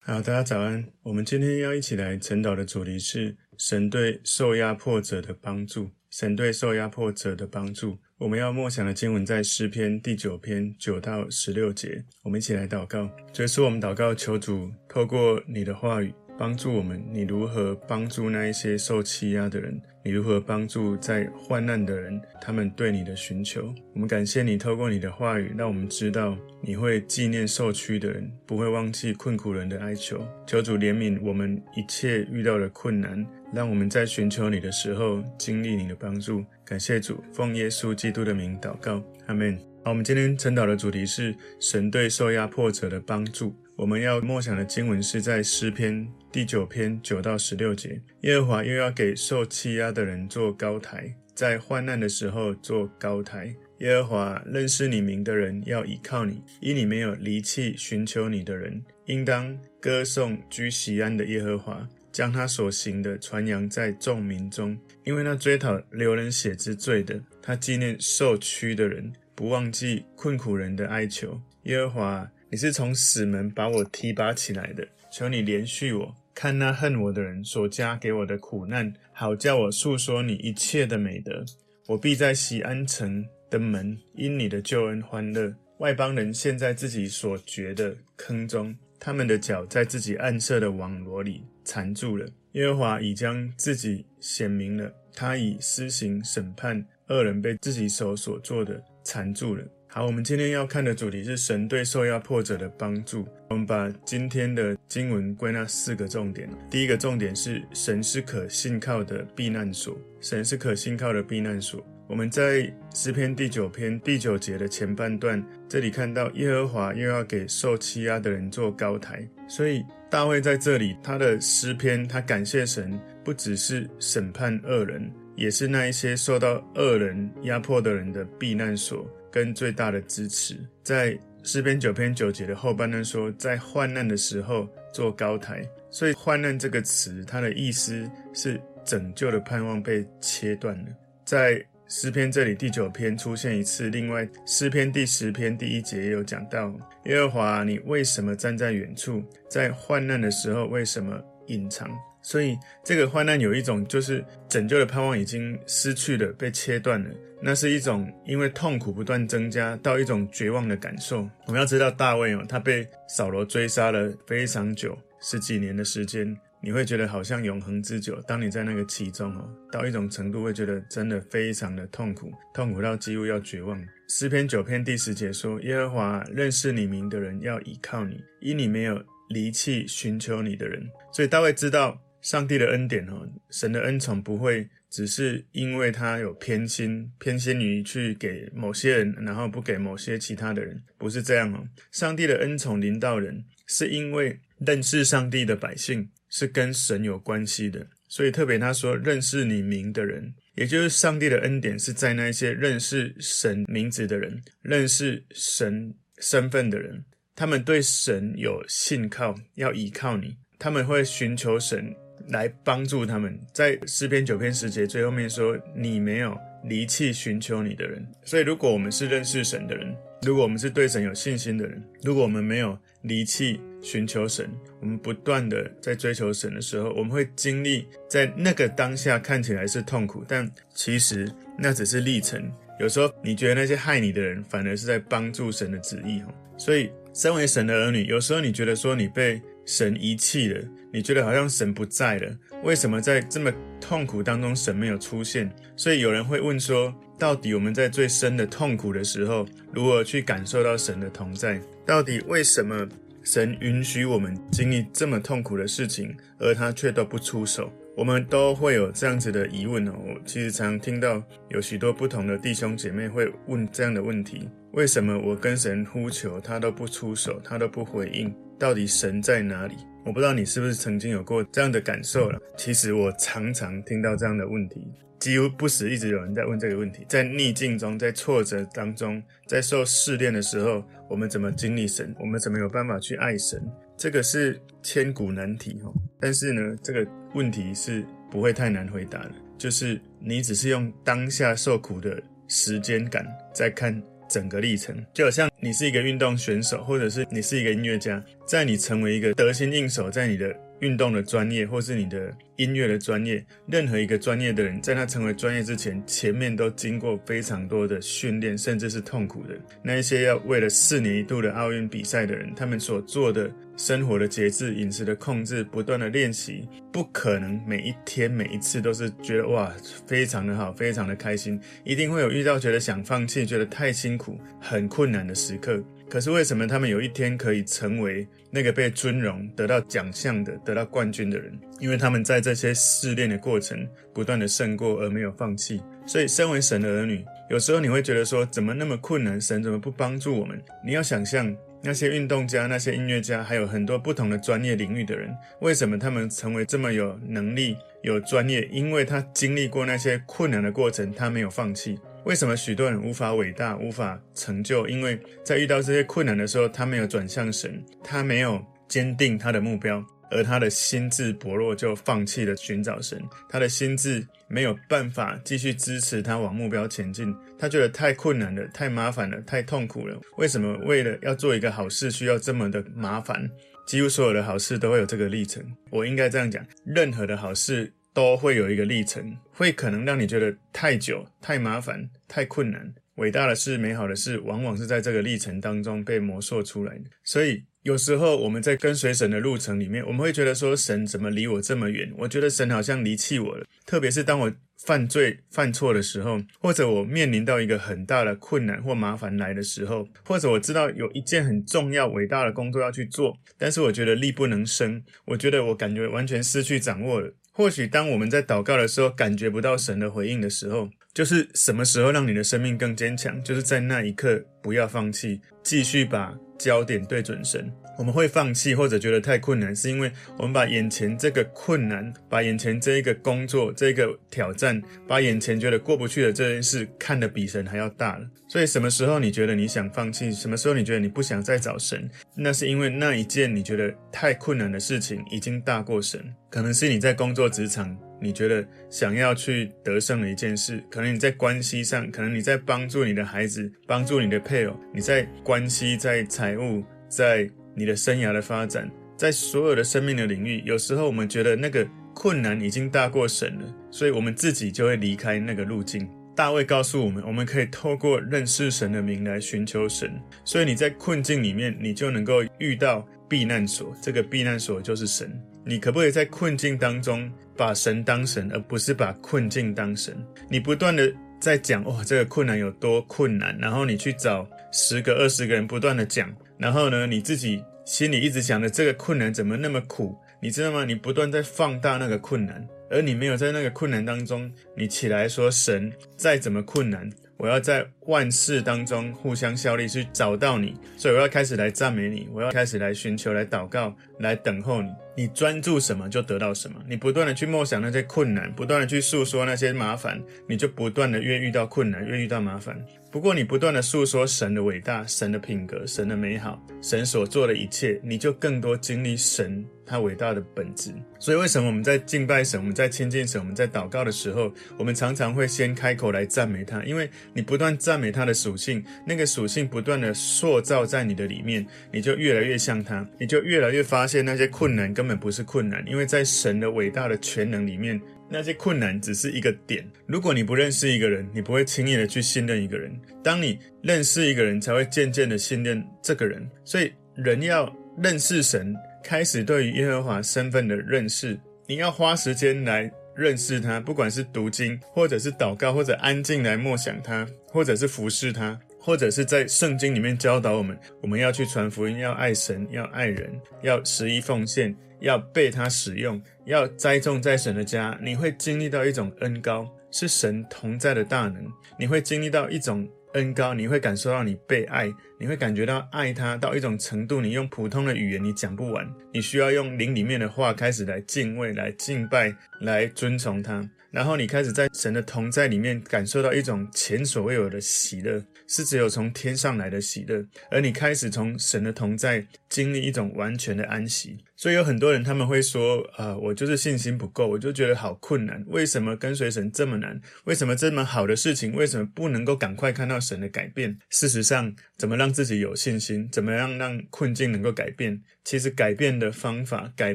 好，大家早安。我们今天要一起来晨祷的主题是神对受压迫者的帮助。神对受压迫者的帮助。我们要默想的经文在诗篇第九篇九到十六节。我们一起来祷告，就是我们祷告，求主透过你的话语帮助我们。你如何帮助那一些受欺压的人？你如何帮助在患难的人？他们对你的寻求。我们感谢你透过你的话语，让我们知道你会纪念受屈的人，不会忘记困苦人的哀求。求主怜悯我们一切遇到的困难。让我们在寻求你的时候经历你的帮助，感谢主，奉耶稣基督的名祷告，阿门。好，我们今天晨祷的主题是神对受压迫者的帮助。我们要默想的经文是在诗篇第九篇九到十六节。耶和华又要给受欺压的人做高台，在患难的时候做高台。耶和华认识你名的人要倚靠你，因你没有离弃寻求你的人，应当歌颂居锡安的耶和华。将他所行的传扬在众民中，因为那追讨流人血之罪的，他纪念受屈的人，不忘记困苦人的哀求。耶和华，你是从死门把我提拔起来的，求你怜恤我，看那恨我的人所加给我的苦难，好叫我述说你一切的美德。我必在锡安城的门因你的救恩欢乐。外邦人陷在自己所掘的坑中，他们的脚在自己暗设的网罗里。缠住了，耶和华已将自己显明了，他已施行审判，恶人被自己手所做的缠住了。好，我们今天要看的主题是神对受压迫者的帮助。我们把今天的经文归纳四个重点。第一个重点是神是可信靠的避难所，神是可信靠的避难所。我们在诗篇第九篇第九节的前半段，这里看到耶和华又要给受欺压的人做高台，所以大卫在这里他的诗篇，他感谢神，不只是审判恶人，也是那一些受到恶人压迫的人的避难所跟最大的支持。在诗篇九篇九节的后半段说，在患难的时候做高台，所以患难这个词，它的意思是拯救的盼望被切断了，在。诗篇这里第九篇出现一次，另外诗篇第十篇第一节也有讲到：耶和华，你为什么站在远处？在患难的时候为什么隐藏？所以这个患难有一种就是拯救的盼望已经失去了，被切断了。那是一种因为痛苦不断增加到一种绝望的感受。我们要知道大卫哦，他被扫罗追杀了非常久，十几年的时间。你会觉得好像永恒之久。当你在那个其中哦，到一种程度，会觉得真的非常的痛苦，痛苦到几乎要绝望。诗篇九篇第十节说：“耶和华认识你名的人要倚靠你，因你没有离弃寻求你的人。”所以大卫知道上帝的恩典哦，神的恩宠不会只是因为他有偏心，偏心于去给某些人，然后不给某些其他的人，不是这样哦。上帝的恩宠临到人，是因为认识上帝的百姓。是跟神有关系的，所以特别他说认识你名的人，也就是上帝的恩典是在那些认识神名字的人，认识神身份的人，他们对神有信靠，要依靠你，他们会寻求神来帮助他们。在诗篇九篇十节最后面说，你没有离弃寻求你的人。所以如果我们是认识神的人，如果我们是对神有信心的人，如果我们没有离弃寻求神，我们不断的在追求神的时候，我们会经历在那个当下看起来是痛苦，但其实那只是历程。有时候你觉得那些害你的人，反而是在帮助神的旨意。所以，身为神的儿女，有时候你觉得说你被神遗弃了，你觉得好像神不在了，为什么在这么痛苦当中神没有出现？所以有人会问说，到底我们在最深的痛苦的时候，如何去感受到神的同在？到底为什么神允许我们经历这么痛苦的事情，而他却都不出手？我们都会有这样子的疑问哦。我其实常常听到有许多不同的弟兄姐妹会问这样的问题：为什么我跟神呼求，他都不出手，他都不回应？到底神在哪里？我不知道你是不是曾经有过这样的感受了。其实我常常听到这样的问题。几乎不时，一直有人在问这个问题：在逆境中，在挫折当中，在受试炼的时候，我们怎么经历神？我们怎么有办法去爱神？这个是千古难题哈。但是呢，这个问题是不会太难回答的。就是你只是用当下受苦的时间感，在看整个历程。就好像你是一个运动选手，或者是你是一个音乐家，在你成为一个得心应手，在你的运动的专业，或是你的音乐的专业，任何一个专业的人，在他成为专业之前，前面都经过非常多的训练，甚至是痛苦的。那一些要为了四年一度的奥运比赛的人，他们所做的生活的节制、饮食的控制、不断的练习，不可能每一天、每一次都是觉得哇，非常的好，非常的开心，一定会有遇到觉得想放弃、觉得太辛苦、很困难的时刻。可是为什么他们有一天可以成为那个被尊荣、得到奖项的、得到冠军的人？因为他们在这些试炼的过程不断的胜过，而没有放弃。所以，身为神的儿女，有时候你会觉得说，怎么那么困难？神怎么不帮助我们？你要想象那些运动家、那些音乐家，还有很多不同的专业领域的人，为什么他们成为这么有能力、有专业？因为他经历过那些困难的过程，他没有放弃。为什么许多人无法伟大、无法成就？因为在遇到这些困难的时候，他没有转向神，他没有坚定他的目标，而他的心智薄弱，就放弃了寻找神。他的心智没有办法继续支持他往目标前进，他觉得太困难了、太麻烦了、太痛苦了。为什么为了要做一个好事，需要这么的麻烦？几乎所有的好事都会有这个历程。我应该这样讲：任何的好事。都会有一个历程，会可能让你觉得太久、太麻烦、太困难。伟大的事、美好的事，往往是在这个历程当中被磨塑出来的。所以，有时候我们在跟随神的路程里面，我们会觉得说：神怎么离我这么远？我觉得神好像离弃我了。特别是当我犯罪、犯错的时候，或者我面临到一个很大的困难或麻烦来的时候，或者我知道有一件很重要、伟大的工作要去做，但是我觉得力不能生，我觉得我感觉完全失去掌握了。或许当我们在祷告的时候，感觉不到神的回应的时候，就是什么时候让你的生命更坚强？就是在那一刻，不要放弃，继续把焦点对准神。我们会放弃或者觉得太困难，是因为我们把眼前这个困难，把眼前这一个工作、这个挑战，把眼前觉得过不去的这件事看得比神还要大了。所以，什么时候你觉得你想放弃？什么时候你觉得你不想再找神？那是因为那一件你觉得太困难的事情已经大过神。可能是你在工作职场，你觉得想要去得胜的一件事；可能你在关系上，可能你在帮助你的孩子，帮助你的配偶，你在关系，在财务，在。你的生涯的发展，在所有的生命的领域，有时候我们觉得那个困难已经大过神了，所以我们自己就会离开那个路径。大卫告诉我们，我们可以透过认识神的名来寻求神。所以你在困境里面，你就能够遇到避难所。这个避难所就是神。你可不可以在困境当中把神当神，而不是把困境当神？你不断的在讲，哇，这个困难有多困难，然后你去找十个、二十个人不断的讲。然后呢，你自己心里一直想着这个困难怎么那么苦，你知道吗？你不断在放大那个困难，而你没有在那个困难当中，你起来说神再怎么困难，我要在万事当中互相效力去找到你，所以我要开始来赞美你，我要开始来寻求、来祷告、来等候你。你专注什么就得到什么，你不断的去默想那些困难，不断的去诉说那些麻烦，你就不断的越遇到困难，越遇到麻烦。不过，你不断的诉说神的伟大、神的品格、神的美好、神所做的一切，你就更多经历神他伟大的本质。所以，为什么我们在敬拜神、我们在亲近神、我们在祷告的时候，我们常常会先开口来赞美他？因为你不断赞美他的属性，那个属性不断的塑造在你的里面，你就越来越像他，你就越来越发发现那些困难根本不是困难，因为在神的伟大的全能里面。那些困难只是一个点。如果你不认识一个人，你不会轻易的去信任一个人。当你认识一个人，才会渐渐的信任这个人。所以，人要认识神，开始对于耶和华身份的认识，你要花时间来认识他。不管是读经，或者是祷告，或者安静来默想他，或者是服侍他，或者是在圣经里面教导我们，我们要去传福音，要爱神，要爱人，要十一奉献。要被他使用，要栽种在神的家，你会经历到一种恩高，是神同在的大能。你会经历到一种恩高，你会感受到你被爱，你会感觉到爱他到一种程度，你用普通的语言你讲不完，你需要用灵里面的话开始来敬畏、来敬拜、来尊崇他。然后你开始在神的同在里面感受到一种前所未有的喜乐，是只有从天上来的喜乐，而你开始从神的同在经历一种完全的安息。所以有很多人他们会说：“啊、呃，我就是信心不够，我就觉得好困难。为什么跟随神这么难？为什么这么好的事情，为什么不能够赶快看到神的改变？”事实上，怎么让自己有信心？怎么样让困境能够改变？其实改变的方法、改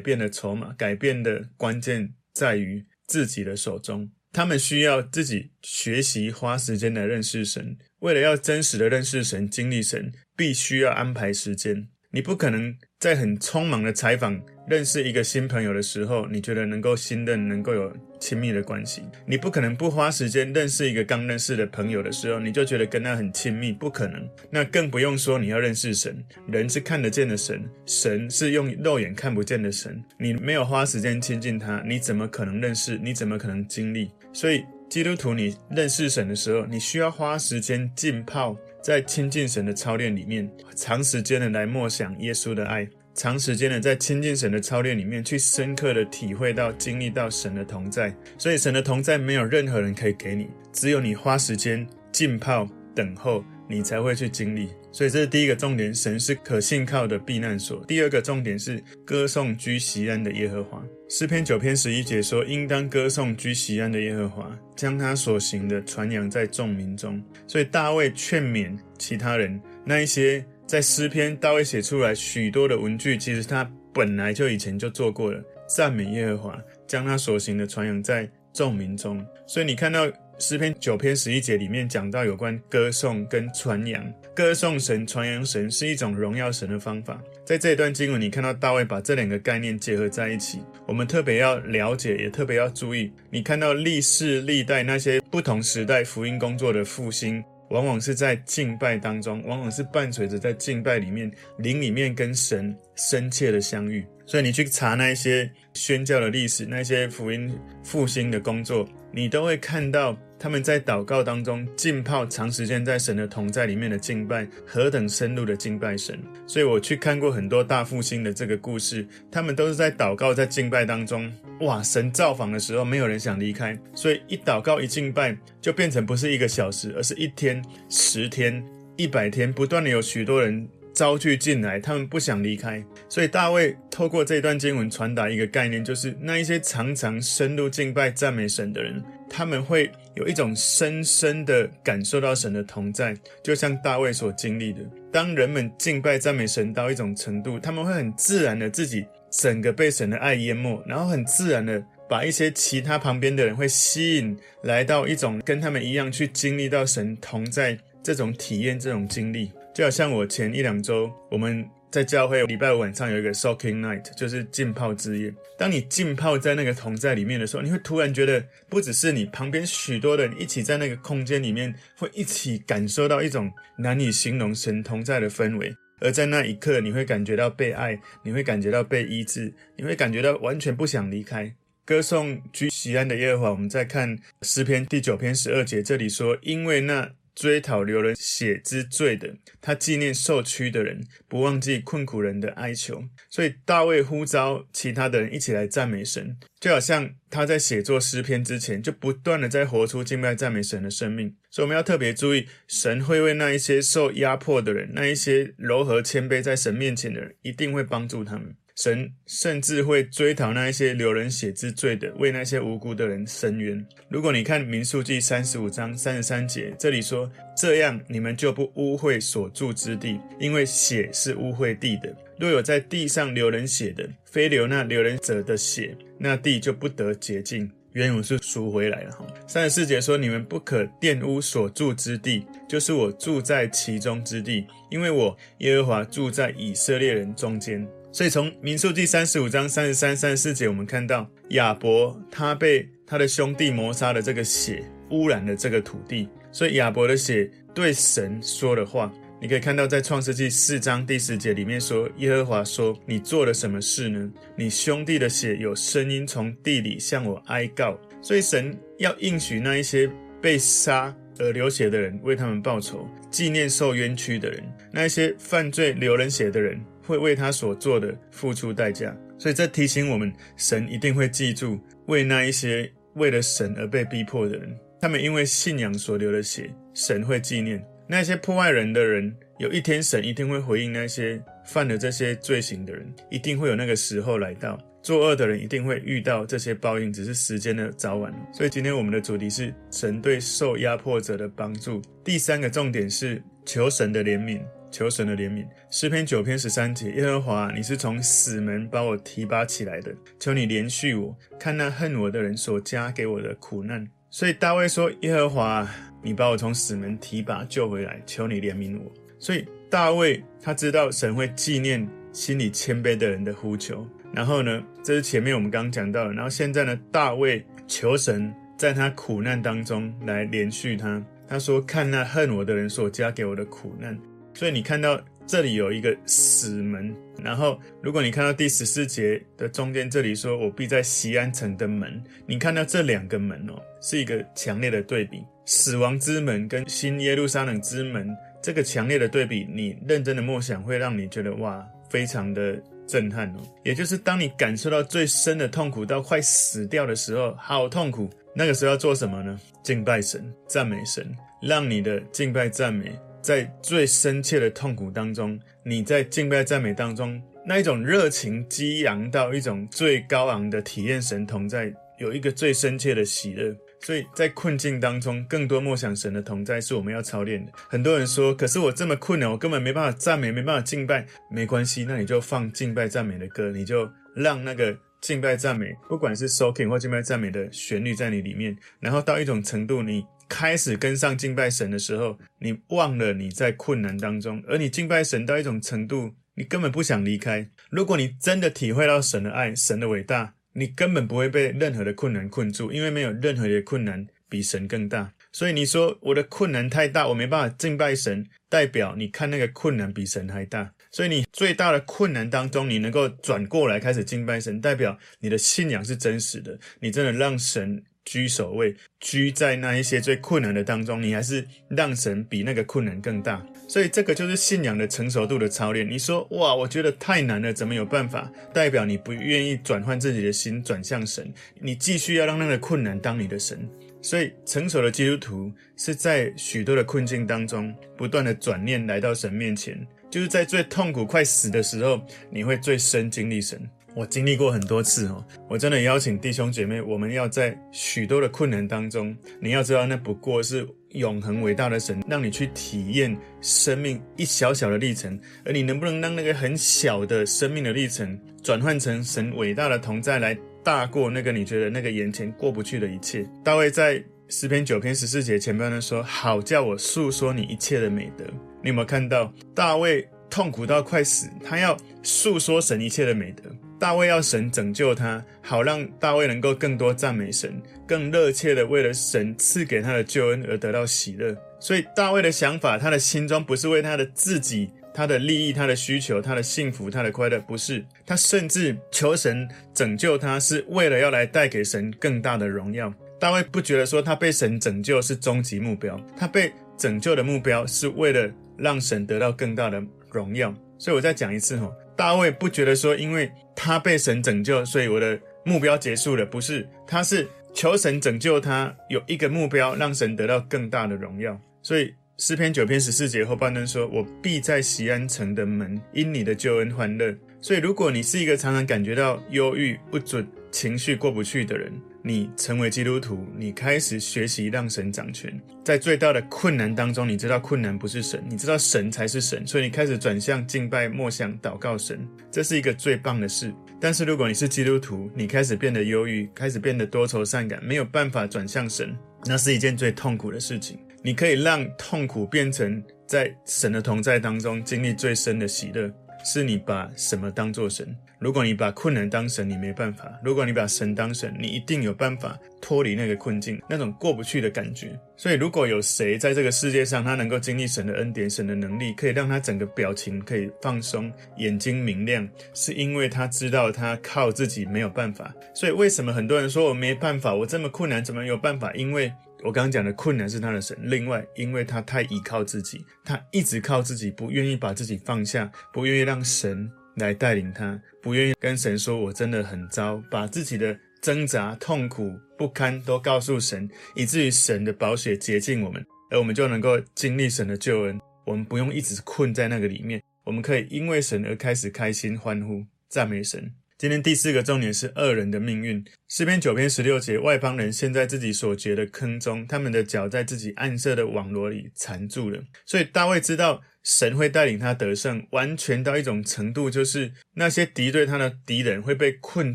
变的筹码、改变的关键在于。自己的手中，他们需要自己学习，花时间来认识神。为了要真实的认识神、经历神，必须要安排时间。你不可能在很匆忙的采访认识一个新朋友的时候，你觉得能够信任、能够有亲密的关系。你不可能不花时间认识一个刚认识的朋友的时候，你就觉得跟他很亲密，不可能。那更不用说你要认识神。人是看得见的神，神是用肉眼看不见的神。你没有花时间亲近他，你怎么可能认识？你怎么可能经历？所以，基督徒，你认识神的时候，你需要花时间浸泡。在亲近神的操练里面，长时间的来默想耶稣的爱，长时间的在亲近神的操练里面，去深刻的体会到、经历到神的同在。所以，神的同在没有任何人可以给你，只有你花时间浸泡、等候，你才会去经历。所以，这是第一个重点，神是可信靠的避难所。第二个重点是歌颂居锡安的耶和华。诗篇九篇十一节说：“应当歌颂居锡安的耶和华，将他所行的传扬在众民中。”所以大卫劝勉其他人，那一些在诗篇大卫写出来许多的文句，其实他本来就以前就做过了，赞美耶和华，将他所行的传扬在众民中。所以你看到。诗篇九篇十一节里面讲到有关歌颂跟传扬，歌颂神、传扬神是一种荣耀神的方法。在这一段经文，你看到大卫把这两个概念结合在一起。我们特别要了解，也特别要注意。你看到历世历代那些不同时代福音工作的复兴，往往是在敬拜当中，往往是伴随着在敬拜里面，灵里面跟神深切的相遇。所以你去查那些宣教的历史，那些福音复兴的工作，你都会看到。他们在祷告当中浸泡长时间在神的同在里面的敬拜，何等深入的敬拜神！所以我去看过很多大复兴的这个故事，他们都是在祷告、在敬拜当中，哇！神造访的时候，没有人想离开，所以一祷告、一敬拜，就变成不是一个小时，而是一天、十天、一百天，不断的有许多人招聚进来，他们不想离开。所以大卫透过这段经文传达一个概念，就是那一些常常深入敬拜、赞美神的人。他们会有一种深深的感受到神的同在，就像大卫所经历的。当人们敬拜赞美神到一种程度，他们会很自然的自己整个被神的爱淹没，然后很自然的把一些其他旁边的人会吸引来到一种跟他们一样去经历到神同在这种体验、这种经历。就好像我前一两周我们。在教会礼拜五晚上有一个 soaking night，就是浸泡之夜。当你浸泡在那个同在里面的时候，你会突然觉得，不只是你旁边许多人一起在那个空间里面，会一起感受到一种难以形容神同在的氛围。而在那一刻，你会感觉到被爱，你会感觉到被医治，你会感觉到完全不想离开。歌颂居西安的耶和华。我们再看诗篇第九篇十二节，这里说：因为那。追讨流人血之罪的，他纪念受屈的人，不忘记困苦人的哀求。所以大卫呼召其他的人一起来赞美神，就好像他在写作诗篇之前，就不断的在活出敬拜赞美神的生命。所以我们要特别注意，神会为那一些受压迫的人，那一些柔和谦卑在神面前的人，一定会帮助他们。神甚至会追讨那一些流人血之罪的，为那些无辜的人伸冤。如果你看民数记三十五章三十三节，这里说：“这样你们就不污秽所住之地，因为血是污秽地的。若有在地上流人血的，非流那流人者的血，那地就不得洁净。”原文是赎回来了哈。三十四节说：“你们不可玷污所住之地，就是我住在其中之地，因为我耶和华住在以色列人中间。”所以从民数第三十五章三十三、三十四节，我们看到亚伯他被他的兄弟谋杀的这个血污染了这个土地，所以亚伯的血对神说的话，你可以看到在创世纪四章第十节里面说：“耶和华说，你做了什么事呢？你兄弟的血有声音从地里向我哀告。”所以神要应许那一些被杀而流血的人，为他们报仇，纪念受冤屈的人，那一些犯罪流人血的人。会为他所做的付出代价，所以这提醒我们，神一定会记住为那一些为了神而被逼迫的人，他们因为信仰所流的血，神会纪念那些破坏人的人。有一天，神一定会回应那些犯了这些罪行的人，一定会有那个时候来到。作恶的人一定会遇到这些报应，只是时间的早晚。所以今天我们的主题是神对受压迫者的帮助。第三个重点是求神的怜悯。求神的怜悯，诗篇九篇十三节，耶和华，你是从死门把我提拔起来的，求你怜恤我，看那恨我的人所加给我的苦难。所以大卫说：耶和华，你把我从死门提拔救回来，求你怜悯我。所以大卫他知道神会纪念心里谦卑的人的呼求。然后呢，这是前面我们刚刚讲到的。然后现在呢，大卫求神在他苦难当中来怜恤他。他说：看那恨我的人所加给我的苦难。所以你看到这里有一个死门，然后如果你看到第十四节的中间这里说，我必在西安城的门，你看到这两个门哦，是一个强烈的对比，死亡之门跟新耶路撒冷之门，这个强烈的对比，你认真的默想会让你觉得哇，非常的震撼哦。也就是当你感受到最深的痛苦到快死掉的时候，好痛苦，那个时候要做什么呢？敬拜神，赞美神，让你的敬拜赞美。在最深切的痛苦当中，你在敬拜赞美当中，那一种热情激昂到一种最高昂的体验神同在，有一个最深切的喜乐。所以在困境当中，更多默想神的同在是我们要操练的。很多人说：“可是我这么困难，我根本没办法赞美，没办法敬拜。”没关系，那你就放敬拜赞美的歌，你就让那个敬拜赞美，不管是 soaking 或敬拜赞美的旋律在你里面，然后到一种程度，你。开始跟上敬拜神的时候，你忘了你在困难当中，而你敬拜神到一种程度，你根本不想离开。如果你真的体会到神的爱、神的伟大，你根本不会被任何的困难困住，因为没有任何的困难比神更大。所以你说我的困难太大，我没办法敬拜神，代表你看那个困难比神还大。所以你最大的困难当中，你能够转过来开始敬拜神，代表你的信仰是真实的，你真的让神。居首位，居在那一些最困难的当中，你还是让神比那个困难更大，所以这个就是信仰的成熟度的操练。你说哇，我觉得太难了，怎么有办法？代表你不愿意转换自己的心，转向神，你继续要让那个困难当你的神。所以成熟的基督徒是在许多的困境当中，不断的转念来到神面前，就是在最痛苦、快死的时候，你会最深经历神。我经历过很多次哦，我真的邀请弟兄姐妹，我们要在许多的困难当中，你要知道，那不过是永恒伟大的神让你去体验生命一小小的历程，而你能不能让那个很小的生命的历程转换成神伟大的同在，来大过那个你觉得那个眼前过不去的一切？大卫在诗篇九篇十四节前半段说：“好叫我诉说你一切的美德。”你有没有看到大卫痛苦到快死，他要诉说神一切的美德？大卫要神拯救他，好让大卫能够更多赞美神，更热切的为了神赐给他的救恩而得到喜乐。所以大卫的想法，他的心中不是为他的自己、他的利益、他的需求、他的幸福、他的快乐，不是。他甚至求神拯救他，是为了要来带给神更大的荣耀。大卫不觉得说他被神拯救是终极目标，他被拯救的目标是为了让神得到更大的荣耀。所以我再讲一次哈。大卫不觉得说，因为他被神拯救，所以我的目标结束了。不是，他是求神拯救他，有一个目标，让神得到更大的荣耀。所以诗篇九篇十四节后半段说：“我必在西安城的门，因你的救恩欢乐。”所以，如果你是一个常常感觉到忧郁不准、情绪过不去的人，你成为基督徒，你开始学习让神掌权，在最大的困难当中，你知道困难不是神，你知道神才是神，所以你开始转向敬拜、默想、祷告神，这是一个最棒的事。但是如果你是基督徒，你开始变得忧郁，开始变得多愁善感，没有办法转向神，那是一件最痛苦的事情。你可以让痛苦变成在神的同在当中经历最深的喜乐。是你把什么当做神？如果你把困难当神，你没办法；如果你把神当神，你一定有办法脱离那个困境，那种过不去的感觉。所以，如果有谁在这个世界上，他能够经历神的恩典、神的能力，可以让他整个表情可以放松，眼睛明亮，是因为他知道他靠自己没有办法。所以，为什么很多人说我没办法？我这么困难，怎么有办法？因为我刚刚讲的困难是他的神，另外，因为他太依靠自己，他一直靠自己，不愿意把自己放下，不愿意让神来带领他，不愿意跟神说“我真的很糟”，把自己的挣扎、痛苦、不堪都告诉神，以至于神的宝血洁净我们，而我们就能够经历神的救恩。我们不用一直困在那个里面，我们可以因为神而开始开心欢呼、赞美神。今天第四个重点是恶人的命运。诗篇九篇十六节，外邦人陷在自己所掘的坑中，他们的脚在自己暗设的网罗里缠住了。所以大卫知道神会带领他得胜，完全到一种程度，就是那些敌对他的敌人会被困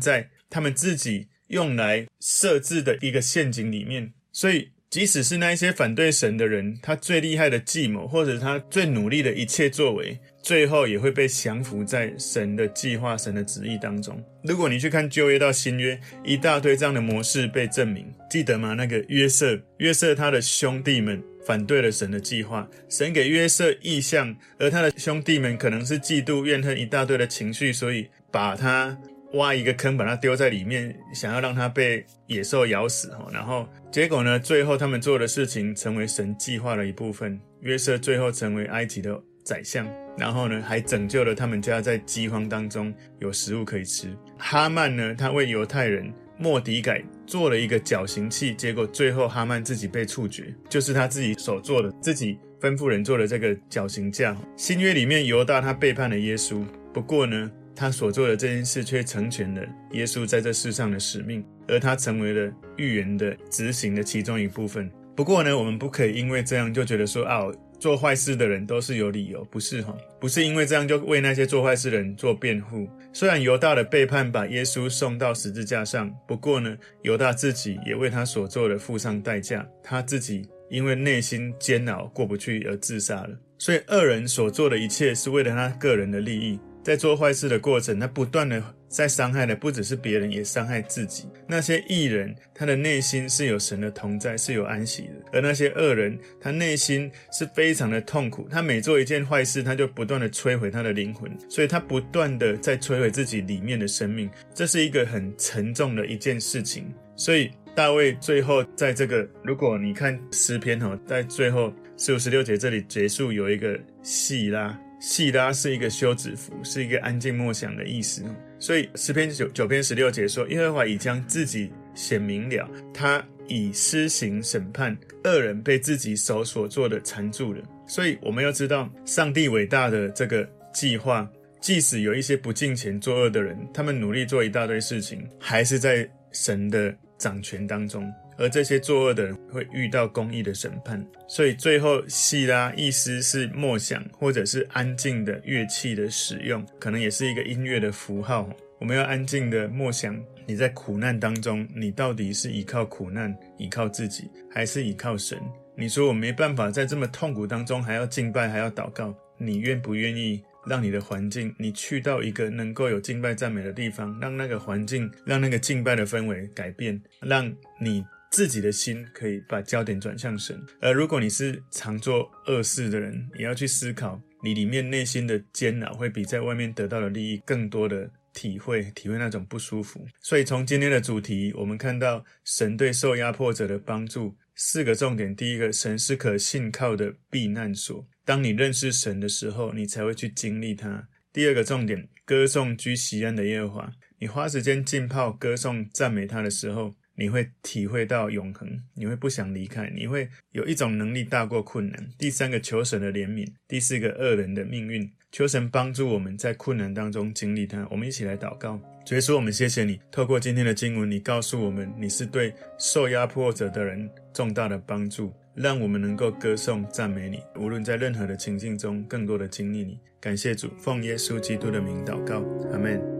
在他们自己用来设置的一个陷阱里面。所以，即使是那一些反对神的人，他最厉害的计谋，或者他最努力的一切作为。最后也会被降服在神的计划、神的旨意当中。如果你去看旧约到新约，一大堆这样的模式被证明，记得吗？那个约瑟，约瑟他的兄弟们反对了神的计划，神给约瑟异象，而他的兄弟们可能是嫉妒、怨恨一大堆的情绪，所以把他挖一个坑，把他丢在里面，想要让他被野兽咬死。然后结果呢？最后他们做的事情成为神计划的一部分。约瑟最后成为埃及的宰相。然后呢，还拯救了他们家在饥荒当中有食物可以吃。哈曼呢，他为犹太人莫底改做了一个绞刑器，结果最后哈曼自己被处决，就是他自己所做的，自己吩咐人做的这个绞刑架。新约里面犹大他背叛了耶稣，不过呢，他所做的这件事却成全了耶稣在这世上的使命，而他成为了预言的执行的其中一部分。不过呢，我们不可以因为这样就觉得说啊。做坏事的人都是有理由，不是哈？不是因为这样就为那些做坏事的人做辩护。虽然犹大的背叛把耶稣送到十字架上，不过呢，犹大自己也为他所做的付上代价。他自己因为内心煎熬过不去而自杀了。所以恶人所做的一切是为了他个人的利益。在做坏事的过程，他不断的在伤害的不只是别人，也伤害自己。那些义人，他的内心是有神的同在，是有安息的；而那些恶人，他内心是非常的痛苦。他每做一件坏事，他就不断的摧毁他的灵魂，所以他不断的在摧毁自己里面的生命。这是一个很沉重的一件事情。所以大卫最后在这个，如果你看诗篇哈，在最后四五十六节这里结束有一个细拉。细拉是一个休止符，是一个安静默想的意思。所以十篇九九篇十六节说：“耶和华已将自己显明了，他已施行审判，恶人被自己手所做的缠住了。”所以我们要知道，上帝伟大的这个计划，即使有一些不敬虔作恶的人，他们努力做一大堆事情，还是在神的掌权当中。而这些作恶的人会遇到公义的审判，所以最后细拉意思是默想或者是安静的乐器的使用，可能也是一个音乐的符号。我们要安静的默想，你在苦难当中，你到底是依靠苦难、依靠自己，还是依靠神？你说我没办法在这么痛苦当中还要敬拜，还要祷告，你愿不愿意让你的环境，你去到一个能够有敬拜赞美的地方，让那个环境，让那个敬拜的氛围改变，让你。自己的心可以把焦点转向神，而如果你是常做恶事的人，也要去思考，你里面内心的煎熬会比在外面得到的利益更多的体会，体会那种不舒服。所以从今天的主题，我们看到神对受压迫者的帮助，四个重点：第一个，神是可信靠的避难所，当你认识神的时候，你才会去经历他；第二个重点，歌颂居西安的耶和华，你花时间浸泡歌颂赞美他的时候。你会体会到永恒，你会不想离开，你会有一种能力大过困难。第三个，求神的怜悯；第四个，恶人的命运。求神帮助我们在困难当中经历它。我们一起来祷告，主耶稣，我们谢谢你，透过今天的经文，你告诉我们你是对受压迫者的人重大的帮助，让我们能够歌颂赞美你，无论在任何的情境中，更多的经历你。感谢主，奉耶稣基督的名祷告，阿门。